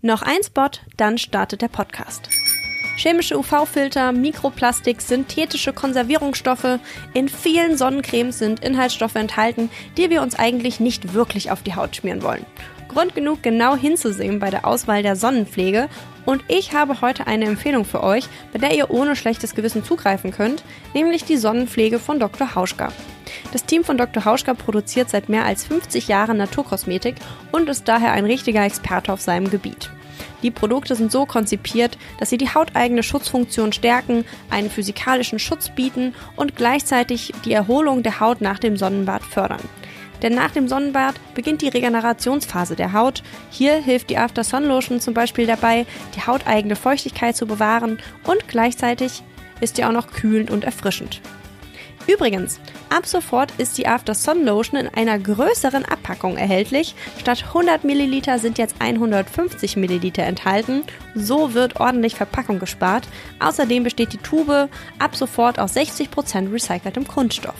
Noch ein Spot, dann startet der Podcast. Chemische UV-Filter, Mikroplastik, synthetische Konservierungsstoffe, in vielen Sonnencremes sind Inhaltsstoffe enthalten, die wir uns eigentlich nicht wirklich auf die Haut schmieren wollen. Grund genug, genau hinzusehen bei der Auswahl der Sonnenpflege. Und ich habe heute eine Empfehlung für euch, bei der ihr ohne schlechtes Gewissen zugreifen könnt, nämlich die Sonnenpflege von Dr. Hauschka. Das Team von Dr. Hauschka produziert seit mehr als 50 Jahren Naturkosmetik und ist daher ein richtiger Experte auf seinem Gebiet. Die Produkte sind so konzipiert, dass sie die hauteigene Schutzfunktion stärken, einen physikalischen Schutz bieten und gleichzeitig die Erholung der Haut nach dem Sonnenbad fördern. Denn nach dem Sonnenbad beginnt die Regenerationsphase der Haut. Hier hilft die After Sun Lotion zum Beispiel dabei, die hauteigene Feuchtigkeit zu bewahren und gleichzeitig ist sie auch noch kühlend und erfrischend. Übrigens, ab sofort ist die After Sun Lotion in einer größeren Abpackung erhältlich. Statt 100 Milliliter sind jetzt 150 Milliliter enthalten. So wird ordentlich Verpackung gespart. Außerdem besteht die Tube ab sofort aus 60% recyceltem Kunststoff.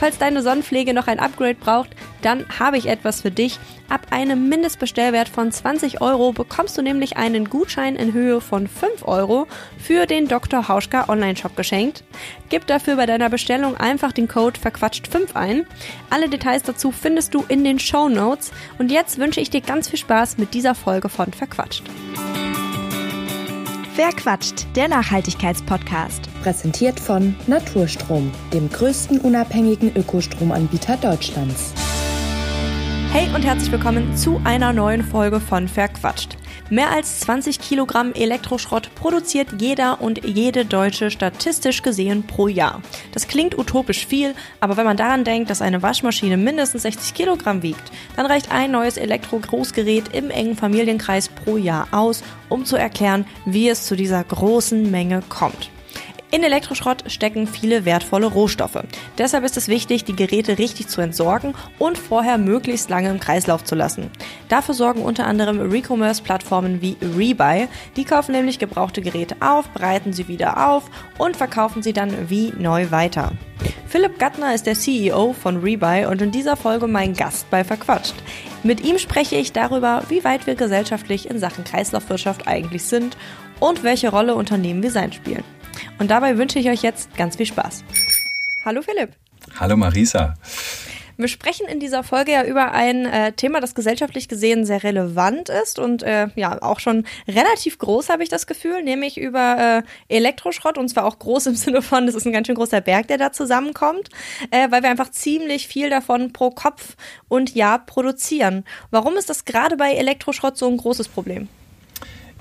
Falls deine Sonnenpflege noch ein Upgrade braucht, dann habe ich etwas für dich. Ab einem Mindestbestellwert von 20 Euro bekommst du nämlich einen Gutschein in Höhe von 5 Euro für den Dr. Hauschka Online-Shop geschenkt. Gib dafür bei deiner Bestellung einfach den Code verquatscht5 ein. Alle Details dazu findest du in den Show Notes. Und jetzt wünsche ich dir ganz viel Spaß mit dieser Folge von Verquatscht. Verquatscht, der Nachhaltigkeitspodcast. Präsentiert von Naturstrom, dem größten unabhängigen Ökostromanbieter Deutschlands. Hey und herzlich willkommen zu einer neuen Folge von Verquatscht. Mehr als 20 Kilogramm Elektroschrott produziert jeder und jede Deutsche statistisch gesehen pro Jahr. Das klingt utopisch viel, aber wenn man daran denkt, dass eine Waschmaschine mindestens 60 Kilogramm wiegt, dann reicht ein neues Elektro-Großgerät im engen Familienkreis pro Jahr aus, um zu erklären, wie es zu dieser großen Menge kommt. In Elektroschrott stecken viele wertvolle Rohstoffe. Deshalb ist es wichtig, die Geräte richtig zu entsorgen und vorher möglichst lange im Kreislauf zu lassen. Dafür sorgen unter anderem Recommerce-Plattformen wie Rebuy. Die kaufen nämlich gebrauchte Geräte auf, bereiten sie wieder auf und verkaufen sie dann wie neu weiter. Philipp Gattner ist der CEO von Rebuy und in dieser Folge mein Gast bei Verquatscht. Mit ihm spreche ich darüber, wie weit wir gesellschaftlich in Sachen Kreislaufwirtschaft eigentlich sind und welche Rolle Unternehmen wie sein spielen. Und dabei wünsche ich euch jetzt ganz viel Spaß. Hallo Philipp. Hallo Marisa. Wir sprechen in dieser Folge ja über ein äh, Thema, das gesellschaftlich gesehen sehr relevant ist und äh, ja auch schon relativ groß, habe ich das Gefühl, nämlich über äh, Elektroschrott und zwar auch groß im Sinne von, das ist ein ganz schön großer Berg, der da zusammenkommt, äh, weil wir einfach ziemlich viel davon pro Kopf und Jahr produzieren. Warum ist das gerade bei Elektroschrott so ein großes Problem?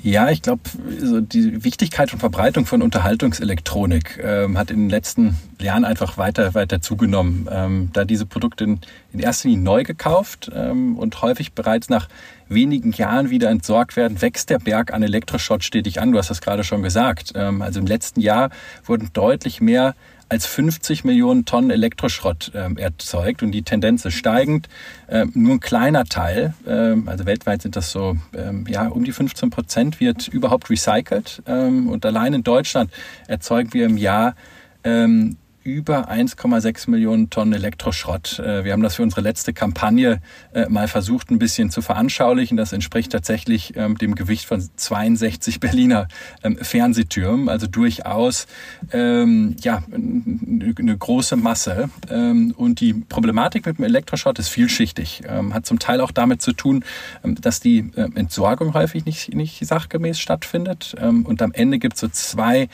Ja, ich glaube, so die Wichtigkeit und Verbreitung von Unterhaltungselektronik ähm, hat in den letzten Jahren einfach weiter, weiter zugenommen. Ähm, da diese Produkte in, in, erster Linie neu gekauft ähm, und häufig bereits nach wenigen Jahren wieder entsorgt werden, wächst der Berg an Elektroschrott stetig an. Du hast das gerade schon gesagt. Ähm, also im letzten Jahr wurden deutlich mehr als 50 Millionen Tonnen Elektroschrott ähm, erzeugt und die Tendenz ist steigend. Ähm, nur ein kleiner Teil, ähm, also weltweit sind das so, ähm, ja, um die 15 Prozent wird überhaupt recycelt. Ähm, und allein in Deutschland erzeugen wir im Jahr ähm, über 1,6 Millionen Tonnen Elektroschrott. Äh, wir haben das für unsere letzte Kampagne äh, mal versucht, ein bisschen zu veranschaulichen. Das entspricht tatsächlich ähm, dem Gewicht von 62 Berliner ähm, Fernsehtürmen, also durchaus ähm, ja, eine große Masse. Und die Problematik mit dem Elektroschrott ist vielschichtig. Hat zum Teil auch damit zu tun, dass die Entsorgung häufig nicht, nicht sachgemäß stattfindet. Und am Ende gibt es so zwei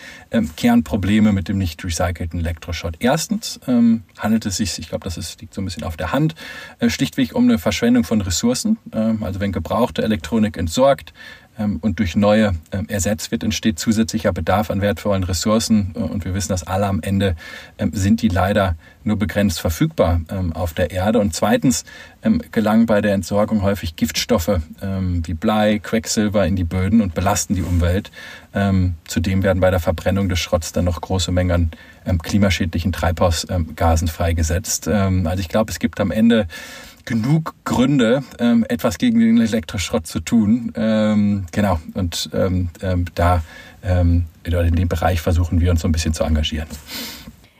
Kernprobleme mit dem nicht recycelten Elektroschrott angeschaut. Erstens ähm, handelt es sich, ich glaube, das ist, liegt so ein bisschen auf der Hand, äh, schlichtweg um eine Verschwendung von Ressourcen. Ähm, also wenn gebrauchte Elektronik entsorgt, und durch neue ähm, ersetzt wird, entsteht zusätzlicher Bedarf an wertvollen Ressourcen. Äh, und wir wissen, dass alle am Ende ähm, sind die leider nur begrenzt verfügbar auf der Erde. Und zweitens gelangen bei der Entsorgung häufig Giftstoffe wie Blei, Quecksilber in die Böden und belasten die Umwelt. Zudem werden bei der Verbrennung des Schrotts dann noch große Mengen klimaschädlichen Treibhausgasen freigesetzt. Also ich glaube, es gibt am Ende genug Gründe, ähm, etwas gegen den Elektroschrott zu tun. Ähm, genau, und ähm, ähm da ähm, in dem Bereich versuchen wir uns so ein bisschen zu engagieren.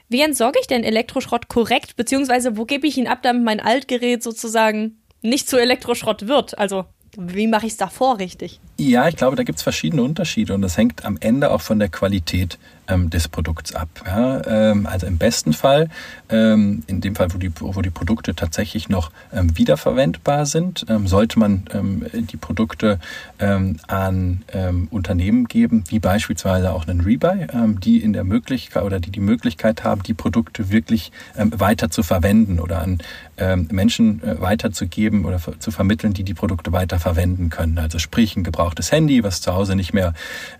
Wie entsorge ich denn Elektroschrott korrekt, beziehungsweise wo gebe ich ihn ab, damit mein Altgerät sozusagen nicht zu Elektroschrott wird? Also wie mache ich es davor richtig? Ja, ich glaube, da gibt es verschiedene Unterschiede und das hängt am Ende auch von der Qualität ähm, des Produkts ab. Ja? Ähm, also im besten Fall, ähm, in dem Fall, wo die, wo die Produkte tatsächlich noch ähm, wiederverwendbar sind, ähm, sollte man ähm, die Produkte an Unternehmen geben, wie beispielsweise auch einen Rebuy, die in der Möglichkeit oder die die Möglichkeit haben, die Produkte wirklich weiter zu verwenden oder an Menschen äh, weiterzugeben oder zu vermitteln, die die Produkte weiter verwenden können. Also sprich ein gebrauchtes Handy, was zu Hause nicht mehr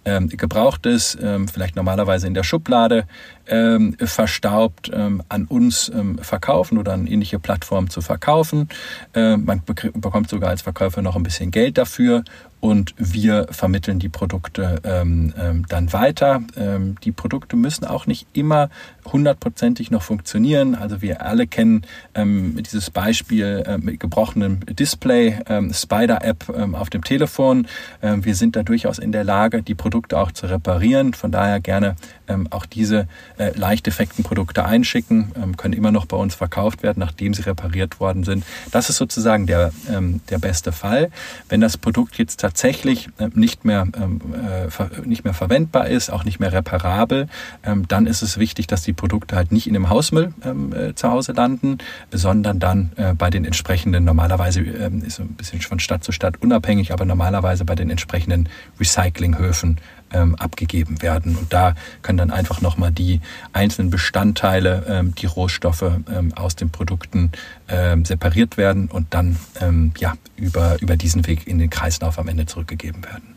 gebraucht ist, vielleicht normalerweise beispielsweise in der Schublade ähm, verstaubt ähm, an uns ähm, verkaufen oder an ähnliche Plattformen zu verkaufen. Äh, man bekommt sogar als Verkäufer noch ein bisschen Geld dafür und wir vermitteln die Produkte ähm, ähm, dann weiter. Ähm, die Produkte müssen auch nicht immer hundertprozentig noch funktionieren. Also wir alle kennen ähm, dieses Beispiel äh, mit gebrochenem Display, ähm, Spider-App ähm, auf dem Telefon. Ähm, wir sind da durchaus in der Lage, die Produkte auch zu reparieren. Von daher gerne ähm, auch diese äh, leicht defekten Produkte einschicken, ähm, können immer noch bei uns verkauft werden, nachdem sie repariert worden sind. Das ist sozusagen der, ähm, der beste Fall. Wenn das Produkt jetzt tatsächlich äh, nicht, mehr, ähm, äh, nicht mehr verwendbar ist, auch nicht mehr reparabel, ähm, dann ist es wichtig, dass die Produkte halt nicht in dem Hausmüll ähm, äh, zu Hause landen, sondern dann äh, bei den entsprechenden, normalerweise ist ein bisschen von Stadt zu Stadt unabhängig, aber normalerweise bei den entsprechenden Recyclinghöfen ähm, abgegeben werden. Und da können dann einfach nochmal die einzelnen Bestandteile, ähm, die Rohstoffe ähm, aus den Produkten ähm, separiert werden und dann ähm, ja, über, über diesen Weg in den Kreislauf am Ende zurückgegeben werden.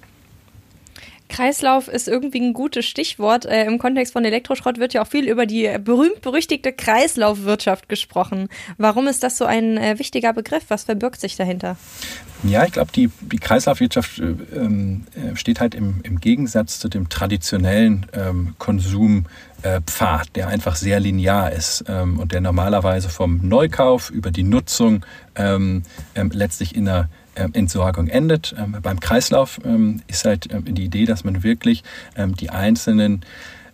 Kreislauf ist irgendwie ein gutes Stichwort. Äh, Im Kontext von Elektroschrott wird ja auch viel über die berühmt-berüchtigte Kreislaufwirtschaft gesprochen. Warum ist das so ein äh, wichtiger Begriff? Was verbirgt sich dahinter? Ja, ich glaube, die, die Kreislaufwirtschaft äh, ähm, äh, steht halt im, im Gegensatz zu dem traditionellen ähm, Konsumpfad, äh, der einfach sehr linear ist ähm, und der normalerweise vom Neukauf über die Nutzung ähm, ähm, letztlich in einer Entsorgung endet. Ähm, beim Kreislauf ähm, ist halt die Idee, dass man wirklich die einzelnen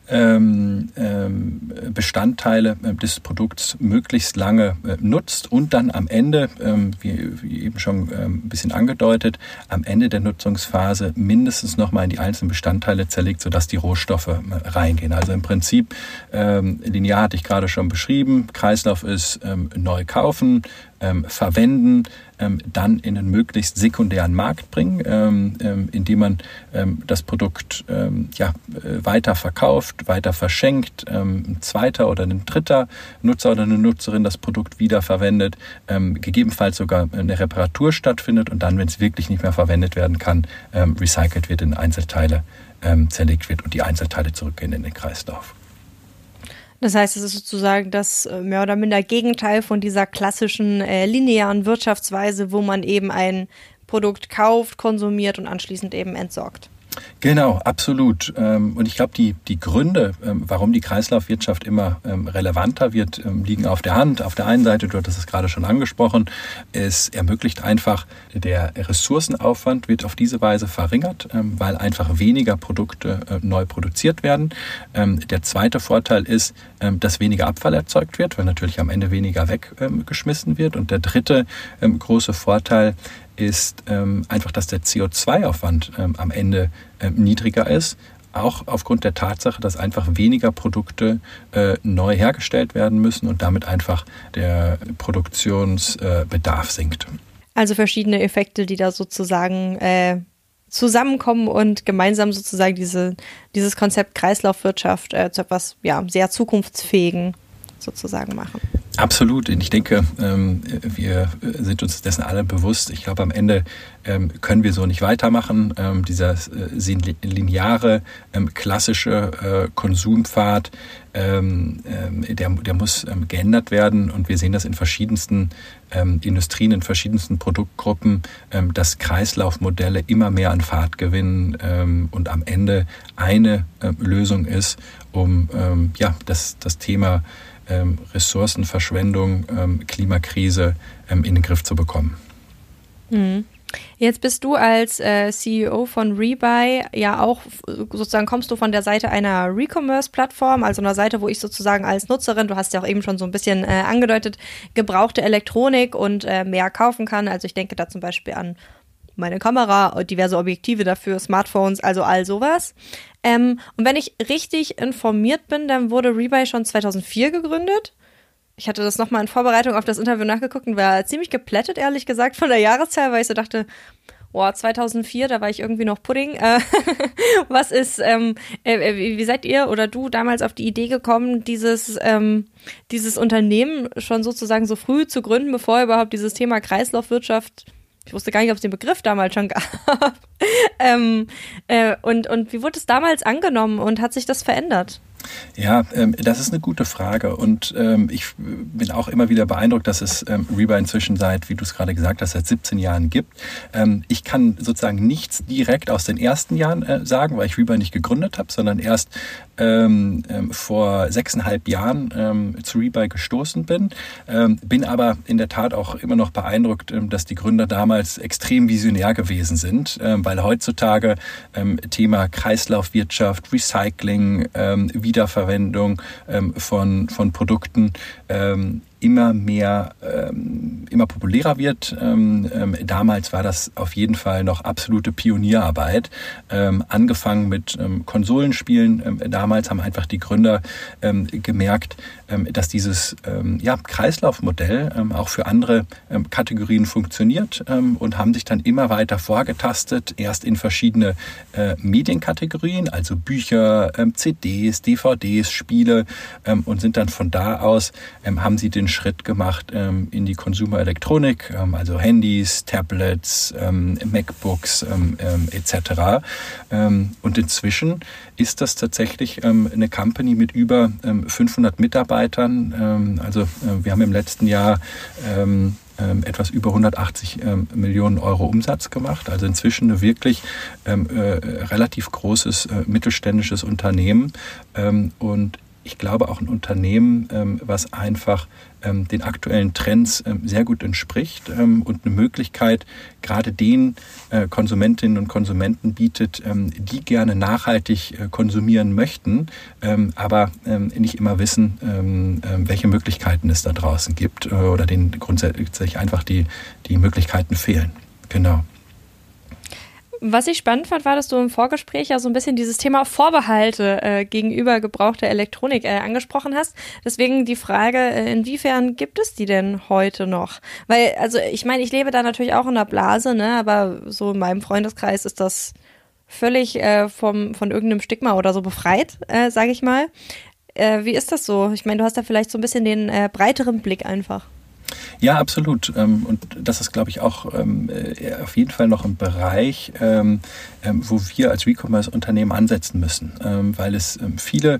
ähm, ähm, Bestandteile des Produkts möglichst lange äh, nutzt und dann am Ende, ähm, wie, eben schon ähm, ein bisschen angedeutet, am Ende der Nutzungsphase mindestens nochmal in die einzelnen Bestandteile zerlegt, sodass die Rohstoffe äh, reingehen. Also im Prinzip, ähm, linear hatte ich gerade schon beschrieben, Kreislauf ist ähm, neu kaufen, ähm, verwenden, ähm, dann in einen möglichst sekundären Markt bringen, ähm, ähm indem man ähm, das Produkt ähm, ja, äh, weiter verkauft, weiter verschenkt, ein zweiter oder ein dritter Nutzer oder eine Nutzerin das Produkt wiederverwendet, gegebenenfalls sogar eine Reparatur stattfindet und dann, wenn es wirklich nicht mehr verwendet werden kann, recycelt wird in Einzelteile, zerlegt wird und die Einzelteile zurückgehen in den Kreislauf. Das heißt, es ist sozusagen das äh, mehr oder minder Gegenteil von dieser klassischen äh, linearen Wirtschaftsweise, wo man eben ein Produkt kauft, konsumiert und anschließend eben entsorgt. Genau, absolut. Ähm, und ich glaube, die, die Gründe, ähm, warum die Kreislaufwirtschaft immer ähm, relevanter wird, liegen auf der Hand. Auf der einen Seite, du hattest es gerade schon angesprochen, es ermöglicht einfach, der Ressourcenaufwand wird auf diese Weise verringert, weil einfach weniger Produkte äh, neu produziert werden. Der zweite Vorteil ist, dass weniger Abfall erzeugt wird, weil natürlich am Ende weniger weggeschmissen wird. Und der dritte große Vorteil ist ähm, einfach, dass der CO2-Aufwand ähm, am Ende ähm, niedriger ist. Auch aufgrund der Tatsache, dass einfach weniger Produkte äh, neu hergestellt werden müssen und damit einfach der Produktionsbedarf äh, sinkt. Also verschiedene Effekte, die da sozusagen äh, zusammenkommen und gemeinsam sozusagen diese, dieses Konzept Kreislaufwirtschaft äh, zu etwas ja, sehr zukunftsfähigen sozusagen machen. Absolut. Und ich denke, ähm, wir sind uns dessen alle bewusst. Ich glaube, am Ende ähm, können wir so nicht weitermachen. Ähm, dieser äh, lineare, klassische äh, Konsumpfad, der, muss geändert werden. Und wir sehen das in verschiedensten Industrien, in verschiedensten Produktgruppen, dass Kreislaufmodelle immer mehr an Fahrt gewinnen und am Ende eine Lösung ist, um ja, das, das Thema ähm, Ressourcenverschwendung, ähm, Klimakrise ähm, in den Griff zu bekommen. Mhm. Jetzt bist du als äh, CEO von Rebuy ja auch sozusagen kommst du von der Seite einer Recommerce-Plattform, also einer Seite, wo ich sozusagen als Nutzerin, du hast ja auch eben schon so ein bisschen äh, angedeutet, gebrauchte Elektronik und äh, mehr kaufen kann. Also ich denke da zum Beispiel an meine Kamera, diverse Objektive dafür, Smartphones, also all sowas. Ähm, und wenn ich richtig informiert bin, dann wurde Rebuy schon 2004 gegründet. Ich hatte das nochmal in Vorbereitung auf das Interview nachgeguckt und war ziemlich geplättet, ehrlich gesagt, von der Jahreszahl, weil ich so dachte, boah, 2004, da war ich irgendwie noch Pudding. Äh, was ist, ähm, äh, wie seid ihr oder du damals auf die Idee gekommen, dieses, ähm, dieses Unternehmen schon sozusagen so früh zu gründen, bevor überhaupt dieses Thema Kreislaufwirtschaft ich wusste gar nicht, ob es den Begriff damals schon gab. ähm, äh, und, und wie wurde es damals angenommen und hat sich das verändert? Ja, ähm, das ist eine gute Frage und ähm, ich bin auch immer wieder beeindruckt, dass es ähm, Reba inzwischen seit, wie du es gerade gesagt hast, seit 17 Jahren gibt. Ähm, ich kann sozusagen nichts direkt aus den ersten Jahren äh, sagen, weil ich Reba nicht gegründet habe, sondern erst ähm, ähm, vor sechseinhalb Jahren ähm, zu Rebuy gestoßen bin. Bin aber in der Tat auch immer noch beeindruckt, dass die Gründer damals extrem visionär gewesen sind, weil heutzutage Thema Kreislaufwirtschaft, Recycling, ähm, Wiederverwendung ähm, von, von Produkten. Ähm, immer mehr, ähm, immer populärer wird. Ähm, ähm, damals war das auf jeden Fall noch absolute Pionierarbeit. Ähm, angefangen mit ähm, Konsolenspielen. Ähm, damals haben einfach die Gründer gemerkt, dass dieses ja, Kreislaufmodell auch für andere Kategorien funktioniert und haben sich dann immer weiter vorgetastet, erst in verschiedene äh, Medienkategorien, also Bücher, CDs, DVDs, Spiele und sind dann von da aus, haben sie den Schritt gemacht ähm, in die Konsumerelektronik, ähm, also Handys, Tablets, ähm, MacBooks ähm, ähm, etc. Und inzwischen ist das tatsächlich eine Company mit über ähm, 500 Mitarbeitern. Also äh, wir haben im letzten Jahr etwas über 180 ähm, Millionen Euro Umsatz gemacht. Also inzwischen ein wirklich ähm, äh, relativ großes äh, mittelständisches Unternehmen. Ähm, und ich glaube auch ein Unternehmen, ähm, was einfach ähm, den aktuellen Trends ähm, sehr gut entspricht und eine Möglichkeit gerade den äh, Konsumentinnen und Konsumenten bietet, die gerne nachhaltig äh, konsumieren möchten, aber nicht immer wissen, welche Möglichkeiten es da draußen gibt äh, oder denen grundsätzlich einfach die, die Möglichkeiten fehlen. Genau. Was ich spannend fand, war, dass du im Vorgespräch ja so ein bisschen dieses Thema Vorbehalte äh, gegenüber gebrauchter Elektronik äh, angesprochen hast. Deswegen die Frage, äh, inwiefern gibt es die denn heute noch? Weil, also ich meine, ich lebe da natürlich auch in der Blase, ne? aber so in meinem Freundeskreis ist das völlig äh, vom, von irgendeinem Stigma oder so befreit, äh, sage ich mal. Äh, wie ist das so? Ich meine, du hast da vielleicht so ein bisschen den äh, breiteren Blick einfach. Ja, absolut. Ähm, und das ist, glaube ich, auch ähm, äh, auf jeden Fall noch ein Bereich, ähm, wo wir als Recommerce-Unternehmen ansetzen müssen, weil es viele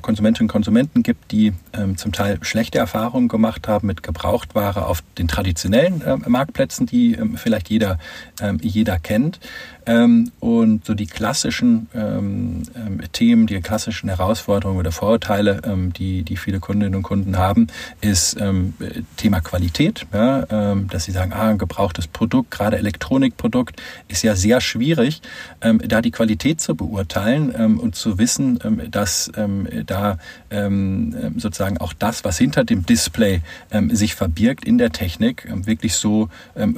Konsumentinnen und Konsumenten gibt, die zum Teil schlechte Erfahrungen gemacht haben mit Gebrauchtware auf den traditionellen Marktplätzen, die vielleicht jeder, jeder kennt. Ähm, und so die klassischen ähm, ähm, Themen, die klassischen Herausforderungen oder Vorurteile, ähm, die, die viele Kundinnen und Kunden haben, ist ähm, Thema Qualität. Ähm, dass sie sagen, ah, ein gebrauchtes Produkt, gerade Elektronikprodukt, ist ja sehr schwierig, da die Qualität zu beurteilen und zu wissen, dass da sozusagen auch das, was hinter dem Display sich verbirgt in der Technik, wirklich so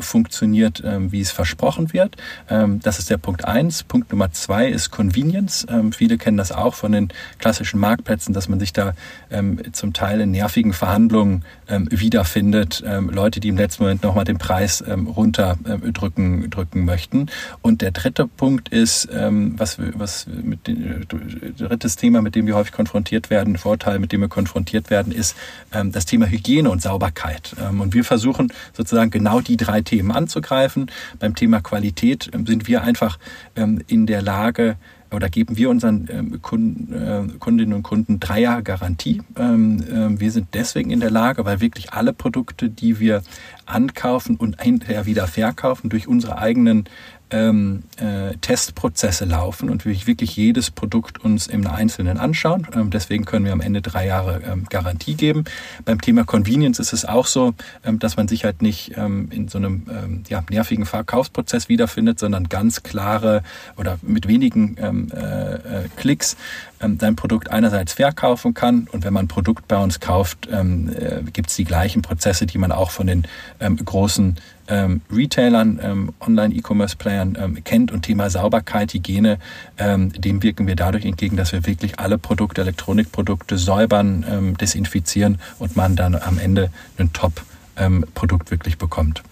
funktioniert, wie es versprochen wird. das ist der Punkt eins. Punkt Nummer zwei ist Convenience. Ähm, viele kennen das auch von den klassischen Marktplätzen, dass man sich da ähm, zum Teil in nervigen Verhandlungen ähm, wiederfindet. Ähm, Leute, die im letzten Moment nochmal den Preis ähm, runterdrücken ähm, drücken möchten. Und der dritte Punkt ist, ähm, was, was mit dem, äh, drittes Thema, mit dem wir häufig konfrontiert werden, Vorteil, mit dem wir konfrontiert werden, ist ähm, das Thema Hygiene und Sauberkeit. Ähm, und wir versuchen sozusagen genau die drei Themen anzugreifen. Beim Thema Qualität ähm, sind wir einfach in der Lage, oder geben wir unseren äh, Kundinnen und Kunden drei Jahre Garantie. Wir sind deswegen in der Lage, weil wirklich alle Produkte, die wir ankaufen und hinterher wieder verkaufen, durch unsere eigenen ähm, äh, Testprozesse laufen und wir wirklich jedes Produkt uns im Einzelnen anschauen. Ähm, deswegen können wir am Ende drei Jahre ähm, Garantie geben. Beim Thema Convenience ist es auch so, ähm, dass man sich halt nicht ähm, in so einem ähm, ja, nervigen Verkaufsprozess wiederfindet, sondern ganz klare oder mit wenigen äh, äh, Klicks dein Produkt einerseits verkaufen kann und wenn man ein Produkt bei uns kauft, äh, gibt es die gleichen Prozesse, die man auch von den großen ähm, Retailern, ähm, Online-E-Commerce-Playern ähm, kennt und Thema Sauberkeit, Hygiene, ähm, dem wirken wir dadurch entgegen, dass wir wirklich alle Produkte, Elektronikprodukte säubern, ähm, desinfizieren und man dann am Ende ein Top-Produkt wirklich bekommt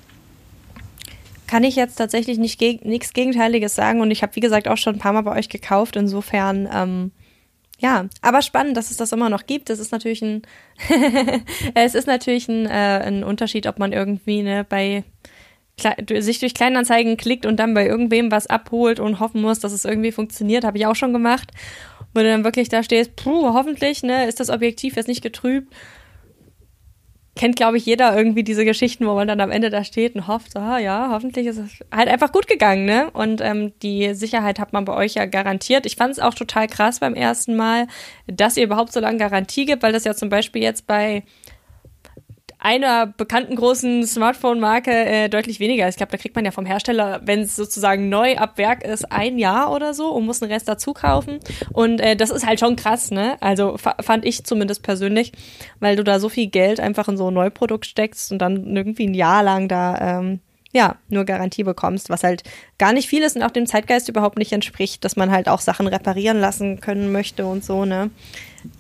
kann ich jetzt tatsächlich nicht nichts Gegenteiliges sagen und ich habe, wie gesagt, auch schon ein paar Mal bei euch gekauft. Insofern, ähm, ja, aber spannend, dass es das immer noch gibt. Es ist natürlich ein, es ist natürlich ein, äh, ein Unterschied, ob man irgendwie ne, bei sich durch Kleinanzeigen klickt und dann bei irgendwem was abholt und hoffen muss, dass es irgendwie funktioniert, habe ich auch schon gemacht. Wo du dann wirklich da stehst, puh, hoffentlich, ne, ist das Objektiv jetzt nicht getrübt kennt, glaube ich, jeder irgendwie diese Geschichten, wo man dann am Ende da steht und hofft, ah, ja, hoffentlich ist es halt einfach gut gegangen, ne? Und ähm, die Sicherheit hat man bei euch ja garantiert. Ich fand es auch total krass beim ersten Mal, dass ihr überhaupt so lange Garantie gibt, weil das ja zum Beispiel jetzt bei einer bekannten großen Smartphone-Marke äh, deutlich weniger. Ich glaube, da kriegt man ja vom Hersteller, wenn es sozusagen neu ab Werk ist, ein Jahr oder so und muss den Rest dazu kaufen. Und äh, das ist halt schon krass, ne? Also fand ich zumindest persönlich, weil du da so viel Geld einfach in so ein Neuprodukt steckst und dann irgendwie ein Jahr lang da ähm, ja, nur Garantie bekommst, was halt gar nicht viel ist und auch dem Zeitgeist überhaupt nicht entspricht, dass man halt auch Sachen reparieren lassen können möchte und so, ne?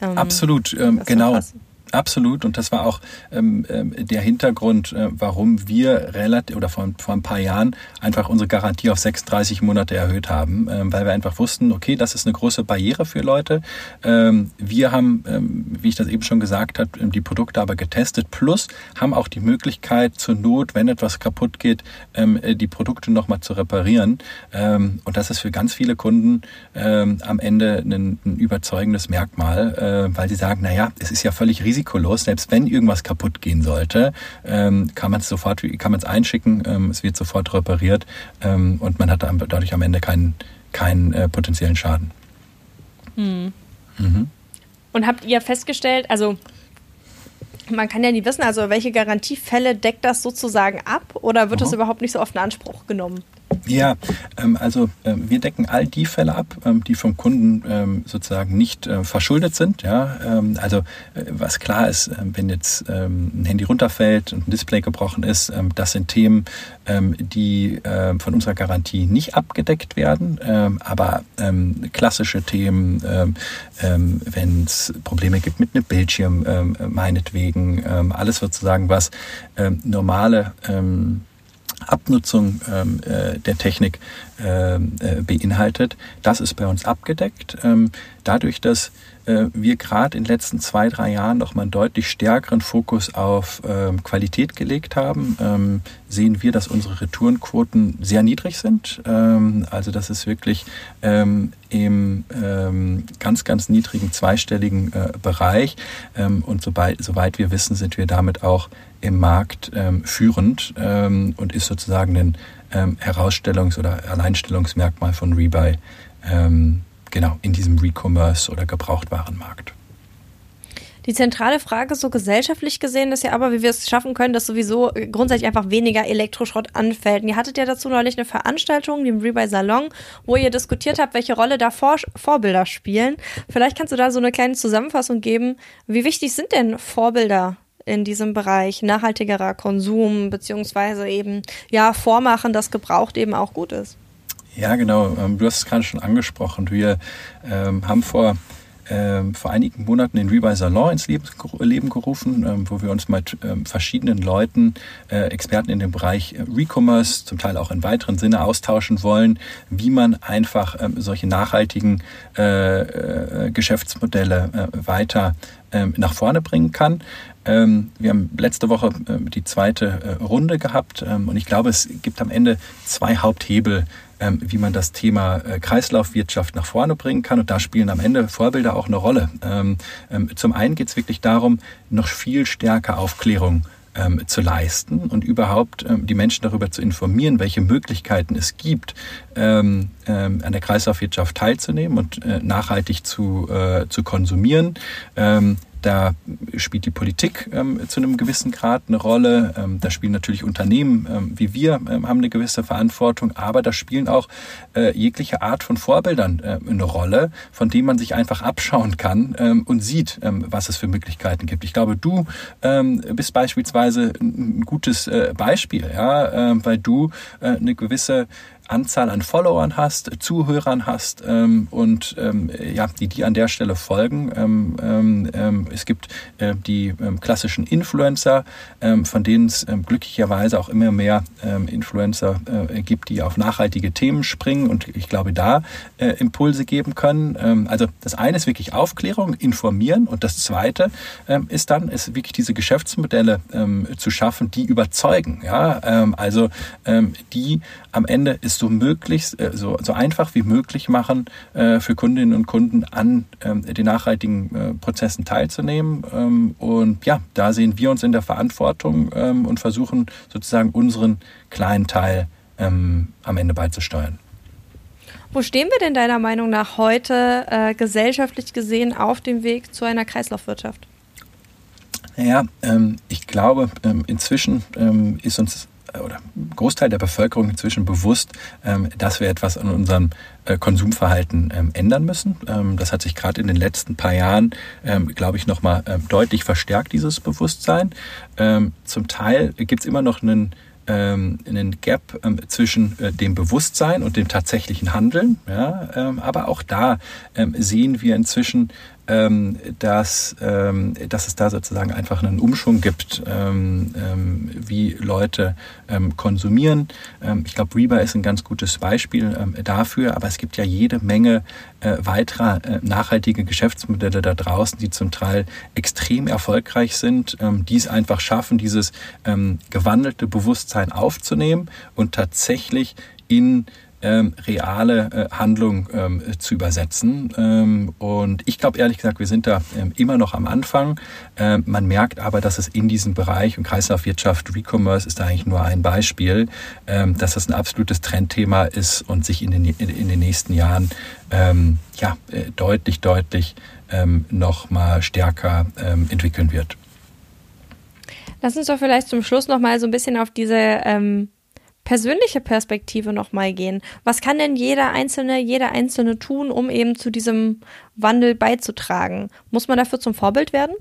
Ähm, Absolut, ähm, genau. Krass. Absolut. Und das war auch ähm, ähm, der Hintergrund, äh, warum wir relativ oder vor, vor ein paar Jahren einfach unsere Garantie auf 36 Monate erhöht haben, ähm, weil wir einfach wussten, okay, das ist eine große Barriere für Leute. Ähm, wir haben, ähm, wie ich das eben schon gesagt habe, ähm, die Produkte aber getestet, plus haben auch die Möglichkeit zur Not, wenn etwas kaputt geht, äh, die Produkte nochmal zu reparieren. Und das ist für ganz viele Kunden am Ende ein, ein überzeugendes Merkmal, äh, weil sie sagen, na ja, es ist ja völlig riesig risikolos. Selbst wenn irgendwas kaputt gehen sollte, ähm, kann man es sofort, kann man es einschicken, ähm, es wird sofort repariert ähm, und man hat dadurch am Ende keinen, keinen äh, potenziellen Schaden. Hm. Mhm. Und habt ihr festgestellt, also man kann ja nie wissen, also welche Garantiefälle deckt das sozusagen ab oder wird das überhaupt nicht so oft in Anspruch genommen? Ja, ähm, also äh, wir decken all die Fälle ab, ähm, die vom Kunden ähm, sozusagen nicht äh, verschuldet sind. Ja, ähm, also äh, was klar ist, äh, wenn jetzt ähm, ein Handy runterfällt und ein Display gebrochen ist, ähm, das sind Themen, die von unserer Garantie nicht abgedeckt werden. aber klassische Themen, wenn es Probleme gibt mit einem Bildschirm, meinetwegen, alles sozusagen, was normale Abnutzung ähm, äh, der Technik ähm, äh, beinhaltet. Das ist bei uns abgedeckt. Ähm, dadurch, dass äh, wir gerade in den letzten zwei, drei Jahren noch mal einen deutlich stärkeren Fokus auf ähm, Qualität gelegt haben, ähm, sehen wir, dass unsere Retourenquoten sehr niedrig sind. Ähm, also das ist wirklich im ganz, ganz niedrigen zweistelligen äh, Bereich. Und sobald, soweit wir wissen, sind wir damit auch im Markt ähm, führend ähm, und ist sozusagen ein ähm, Herausstellungs- oder Alleinstellungsmerkmal von Rebuy ähm, genau in diesem Recommerce oder Gebrauchtwarenmarkt. Die zentrale Frage, so gesellschaftlich gesehen, ist ja aber, wie wir es schaffen können, dass sowieso grundsätzlich einfach weniger Elektroschrott anfällt. Und ihr hattet ja dazu neulich eine Veranstaltung, dem Rebuy Salon, wo ihr diskutiert habt, welche Rolle da Vor Vorbilder spielen. Vielleicht kannst du da so eine kleine Zusammenfassung geben. Wie wichtig sind denn Vorbilder in diesem Bereich nachhaltigerer Konsum, beziehungsweise eben, ja, vormachen, dass gebraucht eben auch gut ist? Ja, genau. Ähm, du hast es gerade schon angesprochen. Wir ähm, haben vor ähm, vor einigen Monaten den Rebuy Salon ins Leben, Leben gerufen, ähm, wo wir uns mit ähm, verschiedenen Leuten, äh, Experten in dem Bereich äh, Recommerce, zum Teil auch in weiteren Sinne austauschen wollen, wie man einfach ähm, solche nachhaltigen äh, äh, Geschäftsmodelle äh, weiter ähm, nach vorne bringen kann. Ähm, wir haben letzte Woche die zweite Runde gehabt und ich glaube, es gibt am Ende zwei Haupthebel, ähm, wie man das Thema äh, Kreislaufwirtschaft nach vorne bringen kann. Und da spielen am Ende Vorbilder auch eine Rolle. Ähm, ähm, zum einen geht es wirklich darum, noch viel stärker Aufklärung zu leisten und überhaupt die Menschen darüber zu informieren, welche Möglichkeiten es gibt, an der Kreislaufwirtschaft teilzunehmen und äh, nachhaltig zu, äh, zu konsumieren da spielt die Politik ähm, zu einem gewissen Grad eine Rolle. Ähm, da spielen natürlich Unternehmen ähm, wie wir ähm, haben eine gewisse Verantwortung, aber da spielen auch äh, jegliche Art von Vorbildern äh, eine Rolle, von denen man sich einfach abschauen kann ähm, und sieht, ähm, was es für Möglichkeiten gibt. Ich glaube, du bist beispielsweise ein gutes äh, Beispiel, ja, weil du äh, eine gewisse Anzahl an Followern hast, Zuhörern hast ähm, und ähm, ja, die die an der Stelle folgen. Ähm, ähm, ähm es gibt äh, die ähm, klassischen Influencer, von denen es glücklicherweise auch immer mehr Influencer äh, gibt, die auf nachhaltige Themen springen und ich glaube da äh, Impulse geben können. Also das eine ist wirklich Aufklärung, informieren und das zweite ist dann ist wirklich diese Geschäftsmodelle zu schaffen, die überzeugen. Ja, also die am Ende ist so möglichst, äh, so, so einfach wie möglich machen, äh, für Kundinnen und Kunden an ähm, den nachhaltigen äh, Prozessen teilzunehmen. Ähm, und ja, da sehen wir uns in der Verantwortung ähm, und versuchen sozusagen unseren kleinen Teil am Ende beizusteuern. Wo stehen wir denn deiner Meinung nach heute gesellschaftlich gesehen auf dem Weg zu einer Kreislaufwirtschaft? Naja, ich glaube, inzwischen ist uns oder Großteil der Bevölkerung inzwischen bewusst, ähm, dass wir etwas an unserem äh, Konsumverhalten ähm, ändern müssen. Ähm, das hat sich gerade in den letzten paar Jahren, glaube ich, nochmal deutlich verstärkt, dieses Bewusstsein. Zum Teil gibt es immer noch einen einen Gap zwischen äh, dem Bewusstsein und dem tatsächlichen Handeln. Ja, aber auch da sehen wir inzwischen ähm, dass, ähm, dass es da sozusagen einfach einen Umschwung gibt, ähm, ähm, wie Leute ähm, konsumieren. Ähm, ich glaube, Reba ist ein ganz gutes Beispiel dafür, aber es gibt ja jede Menge äh, weiterer äh, nachhaltige Geschäftsmodelle da draußen, die zum Teil extrem erfolgreich sind, die es einfach schaffen, dieses gewandelte Bewusstsein aufzunehmen und tatsächlich in ähm, reale äh, Handlung ähm, zu übersetzen. Ähm, und ich glaube ehrlich gesagt, wir sind da ähm, immer noch am Anfang. Ähm, man merkt aber, dass es in diesem Bereich und Kreislaufwirtschaft, Recommerce ist da eigentlich nur ein Beispiel, ähm, dass das ein absolutes Trendthema ist und sich in den, in, in den nächsten Jahren ja, äh, deutlich, deutlich noch mal stärker entwickeln wird. Lass uns doch vielleicht zum Schluss noch mal so ein bisschen auf diese ähm, persönliche Perspektive nochmal gehen. Was kann denn jeder Einzelne, jeder Einzelne tun, um eben zu diesem Wandel beizutragen? Muss man dafür zum Vorbild werden?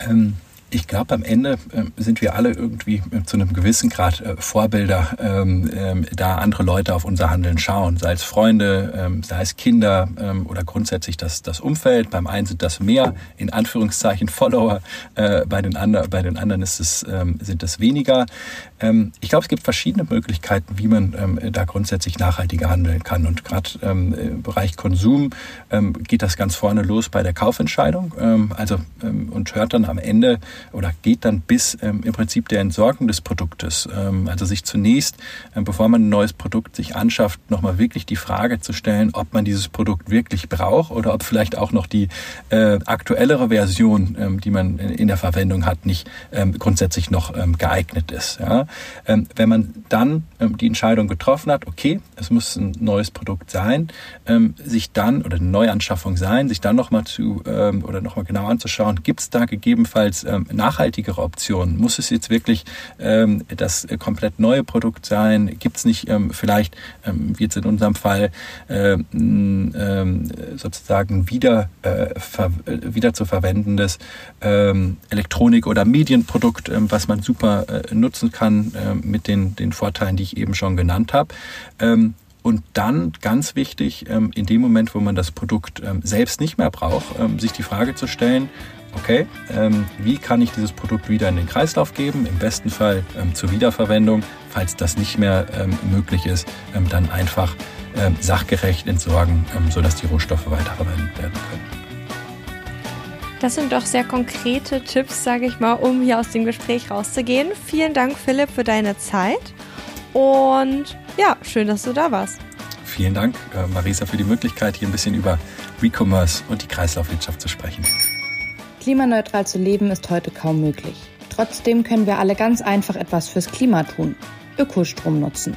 Ähm, ich glaube, am Ende äh, sind wir alle irgendwie äh, zu einem gewissen Grad äh, Vorbilder, ähm, ähm, da andere Leute auf unser Handeln schauen, sei es Freunde, ähm, sei es Kinder ähm, oder grundsätzlich das, das Umfeld. Beim einen sind das mehr, in Anführungszeichen, Follower, äh, bei, den andre, bei den anderen ist es, ähm, sind es weniger. Ähm, ich glaube, es gibt verschiedene Möglichkeiten, wie man da grundsätzlich nachhaltiger handeln kann. Und gerade im Bereich Konsum geht das ganz vorne los bei der Kaufentscheidung. also und hört dann am Ende oder geht dann bis ähm, im Prinzip der Entsorgung des Produktes. Ähm, also sich zunächst, ähm, bevor man ein neues Produkt sich anschafft, nochmal wirklich die Frage zu stellen, ob man dieses Produkt wirklich braucht oder ob vielleicht auch noch die äh, aktuellere Version, ähm, die man in, der Verwendung hat, nicht ähm, grundsätzlich noch ähm, geeignet ist. Ja? Wenn man dann die Entscheidung getroffen hat, okay, es muss ein neues Produkt sein, sich dann oder eine Neuanschaffung sein, sich dann nochmal zu oder nochmal genau anzuschauen, gibt es da gegebenenfalls nachhaltigere Optionen? Muss es jetzt wirklich ähm, das komplett neue Produkt sein? Gibt es nicht ähm, vielleicht, ähm, wie jetzt in unserem Fall, ähm, ähm, sozusagen wieder, äh, ver wieder zu verwendendes ähm, Elektronik- oder Medienprodukt, ähm, was man super äh, nutzen kann äh, mit den, den Vorteilen, die ich eben schon genannt habe? Ähm, und dann, ganz wichtig, ähm, in dem Moment, wo man das Produkt ähm, selbst nicht mehr braucht, sich die Frage zu stellen, okay, ähm, wie kann ich dieses Produkt wieder in den Kreislauf geben, im besten Fall ähm, zur Wiederverwendung. Falls das nicht mehr ähm, möglich ist, ähm, dann einfach ähm, sachgerecht entsorgen, ähm, sodass die Rohstoffe weiterverwendet werden können. Das sind doch sehr konkrete Tipps, sage ich mal, um hier aus dem Gespräch rauszugehen. Vielen Dank, Philipp, für deine Zeit. Und ja, schön, dass du da warst. Vielen Dank, äh, Marisa, für die Möglichkeit, hier ein bisschen über Recommerce und die Kreislaufwirtschaft zu sprechen. Klimaneutral zu leben ist heute kaum möglich. Trotzdem können wir alle ganz einfach etwas fürs Klima tun. Ökostrom nutzen.